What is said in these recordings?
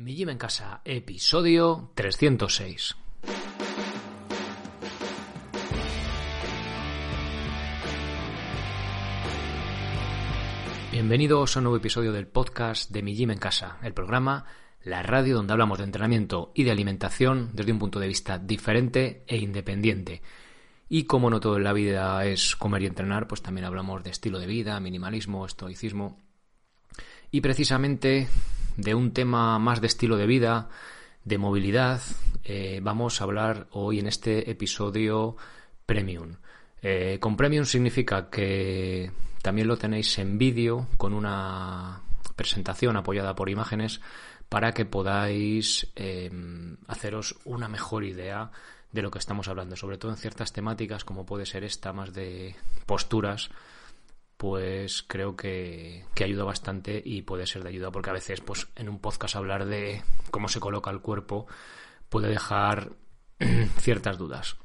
Mi Gym en Casa, episodio 306. Bienvenidos a un nuevo episodio del podcast de Mi Gym en Casa, el programa, la radio donde hablamos de entrenamiento y de alimentación desde un punto de vista diferente e independiente. Y como no todo en la vida es comer y entrenar, pues también hablamos de estilo de vida, minimalismo, estoicismo. Y precisamente de un tema más de estilo de vida, de movilidad, eh, vamos a hablar hoy en este episodio Premium. Eh, con Premium significa que también lo tenéis en vídeo con una presentación apoyada por imágenes para que podáis eh, haceros una mejor idea de lo que estamos hablando, sobre todo en ciertas temáticas como puede ser esta más de posturas pues creo que, ayuda bastante y puede ser de ayuda porque a veces pues en un podcast hablar de cómo se coloca el cuerpo puede dejar ciertas dudas.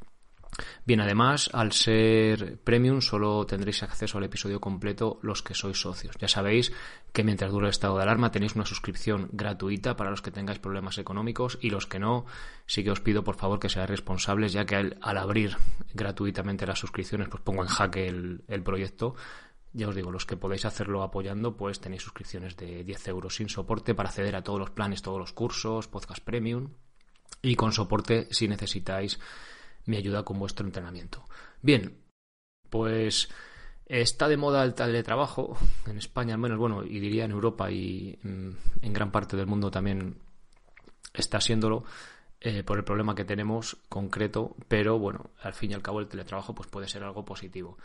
Bien, además, al ser premium solo tendréis acceso al episodio completo los que sois socios. Ya sabéis que mientras dure el estado de alarma tenéis una suscripción gratuita para los que tengáis problemas económicos y los que no, sí que os pido por favor que seáis responsables ya que al, abrir gratuitamente las suscripciones pues pongo en jaque el, el proyecto ya os digo, los que podéis hacerlo apoyando, pues tenéis suscripciones de 10 euros sin soporte para acceder a todos los planes, todos los cursos, podcast premium y con soporte si necesitáis mi ayuda con vuestro entrenamiento. Bien, pues está de moda el teletrabajo, en España al menos, bueno, y diría en Europa y mm, en gran parte del mundo también está siéndolo. Eh, por el problema que tenemos concreto, pero bueno, al fin y al cabo el teletrabajo pues puede ser algo positivo.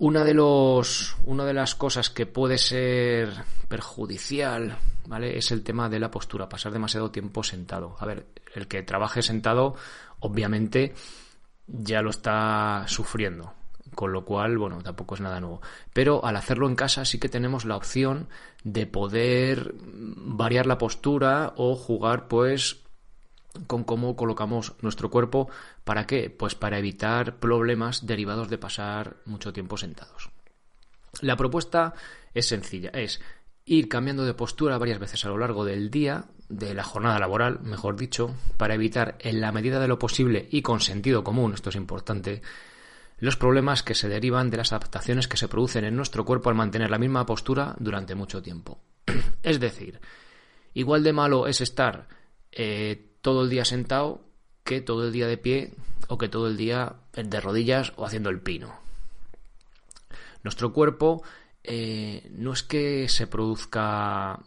Una de, los, una de las cosas que puede ser perjudicial, ¿vale? Es el tema de la postura, pasar demasiado tiempo sentado. A ver, el que trabaje sentado, obviamente, ya lo está sufriendo. Con lo cual, bueno, tampoco es nada nuevo. Pero al hacerlo en casa sí que tenemos la opción de poder variar la postura o jugar, pues, con cómo colocamos nuestro cuerpo. ¿Para qué? Pues para evitar problemas derivados de pasar mucho tiempo sentados. La propuesta es sencilla, es ir cambiando de postura varias veces a lo largo del día, de la jornada laboral, mejor dicho, para evitar en la medida de lo posible y con sentido común, esto es importante, los problemas que se derivan de las adaptaciones que se producen en nuestro cuerpo al mantener la misma postura durante mucho tiempo. es decir, igual de malo es estar eh, todo el día sentado que todo el día de pie o que todo el día de rodillas o haciendo el pino. Nuestro cuerpo eh, no es que se produzca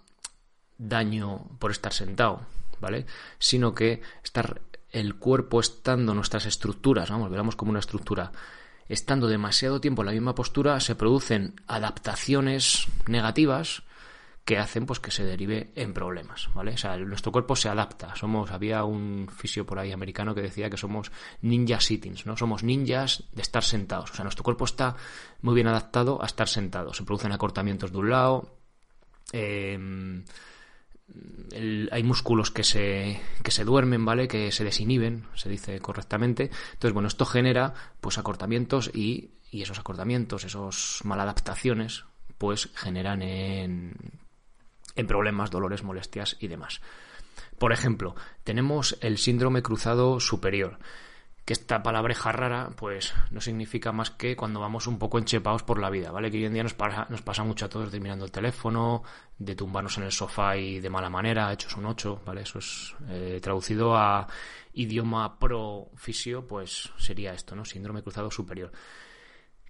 daño por estar sentado, ¿vale? Sino que estar el cuerpo estando nuestras estructuras, vamos, veamos como una estructura, estando demasiado tiempo en la misma postura, se producen adaptaciones negativas que hacen pues que se derive en problemas, ¿vale? O sea, nuestro cuerpo se adapta. Somos, había un fisio por ahí americano que decía que somos ninja sittings, ¿no? Somos ninjas de estar sentados. O sea, nuestro cuerpo está muy bien adaptado a estar sentado. Se producen acortamientos de un lado. Em, hay músculos que se, que se duermen, ¿vale? Que se desinhiben, se dice correctamente. Entonces, bueno, esto genera pues acortamientos y, y esos acortamientos, esos maladaptaciones, pues generan en en problemas, dolores, molestias y demás. Por ejemplo, tenemos el síndrome cruzado superior, que esta palabreja rara, pues no significa más que cuando vamos un poco enchepados por la vida, ¿vale? Que hoy en día nos pasa, nos pasa mucho a todos de mirando el teléfono, de tumbarnos en el sofá y de mala manera, hechos un 8, ¿vale? Eso es eh, traducido a idioma pro fisio, pues sería esto, ¿no? Síndrome cruzado superior.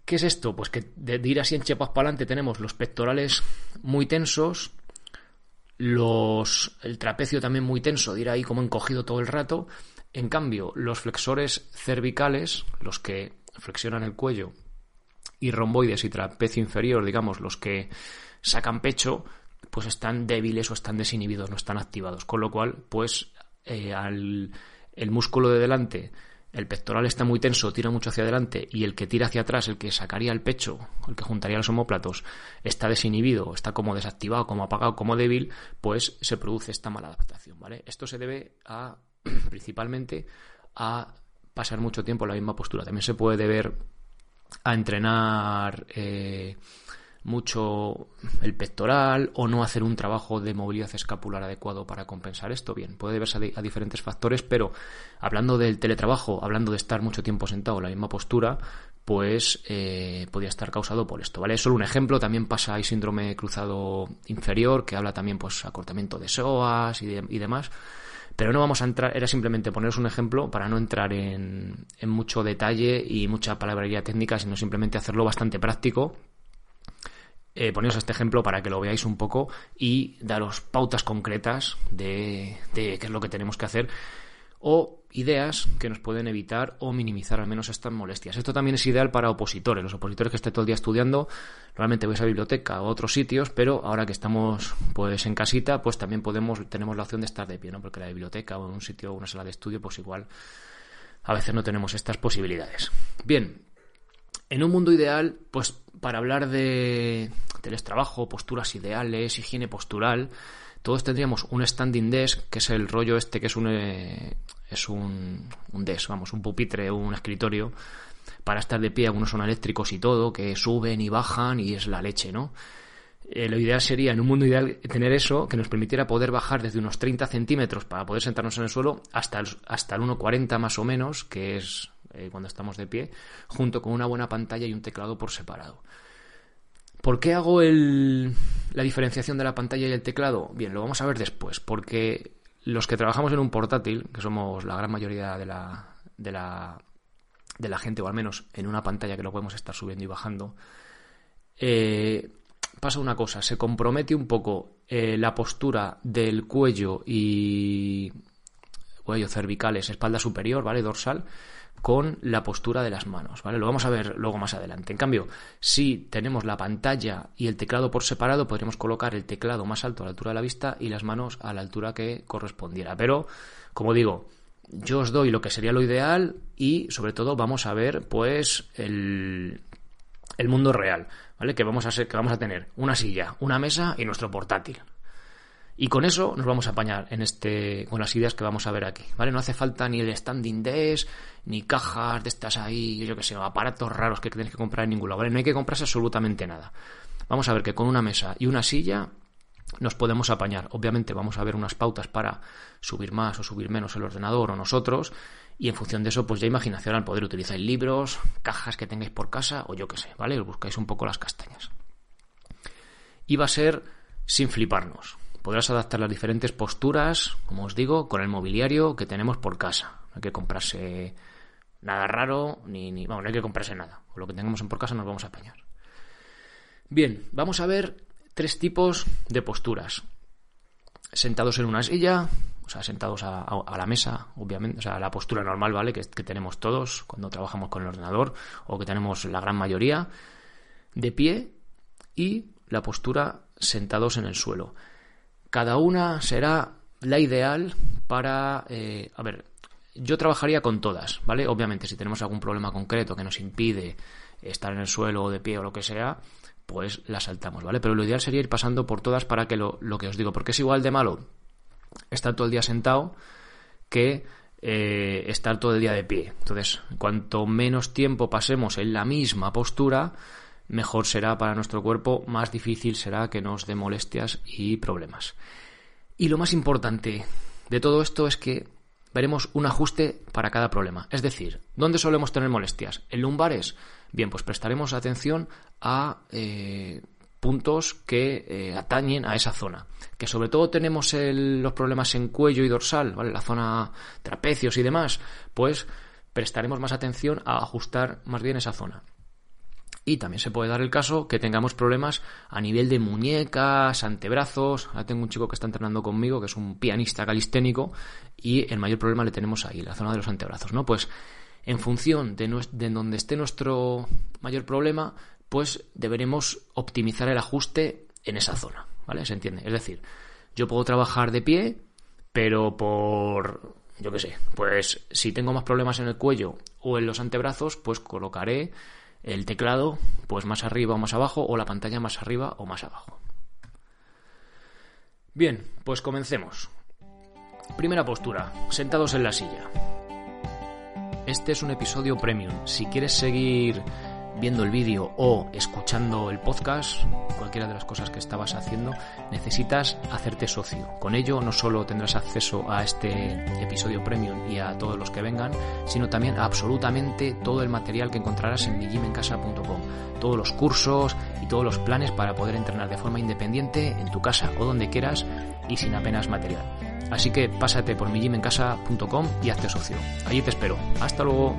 ¿Qué es esto? Pues que de, ir así enchepados para adelante tenemos los pectorales muy tensos, los, el trapecio también muy tenso, dirá ahí como encogido todo el rato. En cambio, los flexores cervicales, los que flexionan el cuello, y romboides y trapecio inferior, digamos, los que sacan pecho, pues están débiles o están desinhibidos, no están activados. Con lo cual, pues eh, al, el músculo de delante el pectoral está muy tenso, tira mucho hacia adelante y el que tira hacia atrás, el que sacaría el pecho, el que juntaría los homóplatos, está desinhibido, está como desactivado, como apagado, como débil, pues se produce esta mala adaptación, ¿vale? Esto se debe a principalmente a pasar mucho tiempo en la misma postura. También se puede deber a entrenar eh, mucho el pectoral o no hacer un trabajo de movilidad escapular adecuado para compensar esto. Bien, puede deberse a, diferentes factores, pero hablando del teletrabajo, hablando de estar mucho tiempo sentado en la misma postura, pues eh, podría estar causado por esto, ¿vale? Es solo un ejemplo, también pasa hay síndrome cruzado inferior, que habla también pues acortamiento de psoas y, y demás. Pero no vamos a entrar, era simplemente poneros un ejemplo para no entrar en, en mucho detalle y mucha palabrería técnica, sino simplemente hacerlo bastante práctico eh, poneros este ejemplo para que lo veáis un poco y daros pautas concretas de, qué es lo que tenemos que hacer o ideas que nos pueden evitar o minimizar al menos estas molestias. Esto también es ideal para opositores. Los opositores que estén todo el día estudiando, normalmente vais a biblioteca o a otros sitios, pero ahora que estamos pues en casita, pues también podemos, tenemos la opción de estar de pie, ¿no? Porque la biblioteca o en un sitio o una sala de estudio, pues igual a veces no tenemos estas posibilidades. Bien, en un mundo ideal, pues para hablar de teletrabajo, posturas ideales, higiene postural, todos tendríamos un standing desk, que es el rollo este que es un, eh, es un, un desk, vamos, un pupitre, un escritorio, para estar de pie, algunos son eléctricos y todo, que suben y bajan y es la leche, ¿no? Eh, lo ideal sería, en un mundo ideal, tener eso que nos permitiera poder bajar desde unos 30 centímetros para poder sentarnos en el suelo hasta el, hasta el 1,40 más o menos, que es eh, cuando estamos de pie, junto con una buena pantalla y un teclado por separado. ¿Por qué hago el, la diferenciación de la pantalla y el teclado? Bien, lo vamos a ver después, porque los que trabajamos en un portátil, que somos la gran mayoría de la, de la, de la gente, o al menos en una pantalla que lo podemos estar subiendo y bajando, eh, pasa una cosa, se compromete un poco eh, la postura del cuello y cuello cervicales, espalda superior, ¿vale? Dorsal, con la postura de las manos, ¿vale? Lo vamos a ver luego más adelante. En cambio, si tenemos la pantalla y el teclado por separado, podríamos colocar el teclado más alto a la altura de la vista y las manos a la altura que correspondiera. Pero, como digo, yo os doy lo que sería lo ideal y, sobre todo, vamos a ver, pues, el, el mundo real, ¿vale? Que vamos a ser, que vamos a tener una silla, una mesa y nuestro portátil, y con eso nos vamos a apañar en este, con las ideas que vamos a ver aquí, ¿vale? No hace falta ni el standing desk, ni cajas de estas ahí, yo que sé, aparatos raros que tenéis que comprar en ningún lado, ¿vale? No hay que comprarse absolutamente nada. Vamos a ver que con una mesa y una silla nos podemos apañar. Obviamente vamos a ver unas pautas para subir más o subir menos el ordenador o nosotros y en función de eso pues ya imaginación al poder utilizar libros, cajas que tengáis por casa o yo que sé, ¿vale? Os buscáis un poco las castañas. Y va a ser sin fliparnos podrás adaptar las diferentes posturas, como os digo, con el mobiliario que tenemos por casa. No hay que comprarse nada raro, ni, ni vamos, no hay que comprarse nada. Con lo que tengamos por casa nos vamos a apañar. Bien, vamos a ver tres tipos de posturas. Sentados en una silla, o sea, sentados a, la mesa, obviamente, o sea, la postura normal, ¿vale? Que, que tenemos todos cuando trabajamos con el ordenador, o que tenemos la gran mayoría, de pie, y la postura sentados en el suelo. Cada una será la ideal para... Eh, a ver, yo trabajaría con todas, ¿vale? Obviamente, si tenemos algún problema concreto que nos impide estar en el suelo o de pie o lo que sea, pues la saltamos, ¿vale? Pero lo ideal sería ir pasando por todas para que lo, que os digo, porque es igual de malo estar todo el día sentado que eh, estar todo el día de pie. Entonces, cuanto menos tiempo pasemos en la misma postura, mejor será para nuestro cuerpo, más difícil será que nos dé molestias y problemas. Y lo más importante de todo esto es que veremos un ajuste para cada problema. Es decir, ¿dónde solemos tener molestias? ¿En lumbares? Bien, pues prestaremos atención a eh, puntos que eh, atañen a esa zona. Que sobre todo tenemos los problemas en cuello y dorsal, ¿vale? La zona trapecios y demás, pues prestaremos más atención a ajustar más bien esa zona. Y también se puede dar el caso que tengamos problemas a nivel de muñecas, antebrazos. Ahora tengo un chico que está entrenando conmigo, que es un pianista calisténico, y el mayor problema le tenemos ahí, la zona de los antebrazos, ¿no? Pues en función de, de donde esté nuestro mayor problema, pues deberemos optimizar el ajuste en esa zona, ¿vale? ¿Se entiende? Es decir, yo puedo trabajar de pie, pero por, yo qué sé, pues si tengo más problemas en el cuello o en los antebrazos, pues colocaré el teclado pues más arriba o más abajo o la pantalla más arriba o más abajo. Bien, pues comencemos. Primera postura, sentados en la silla. Este es un episodio premium. Si quieres seguir viendo el vídeo o escuchando el podcast, cualquiera de las cosas que estabas haciendo, necesitas hacerte socio. Con ello no solo tendrás acceso a este episodio premium y a todos los que vengan, sino también a absolutamente todo el material que encontrarás en mijimencasa.com. Todos los cursos y todos los planes para poder entrenar de forma independiente en tu casa o donde quieras y sin apenas material. Así que pásate por mijimencasa.com y hazte socio. Allí te espero. Hasta luego.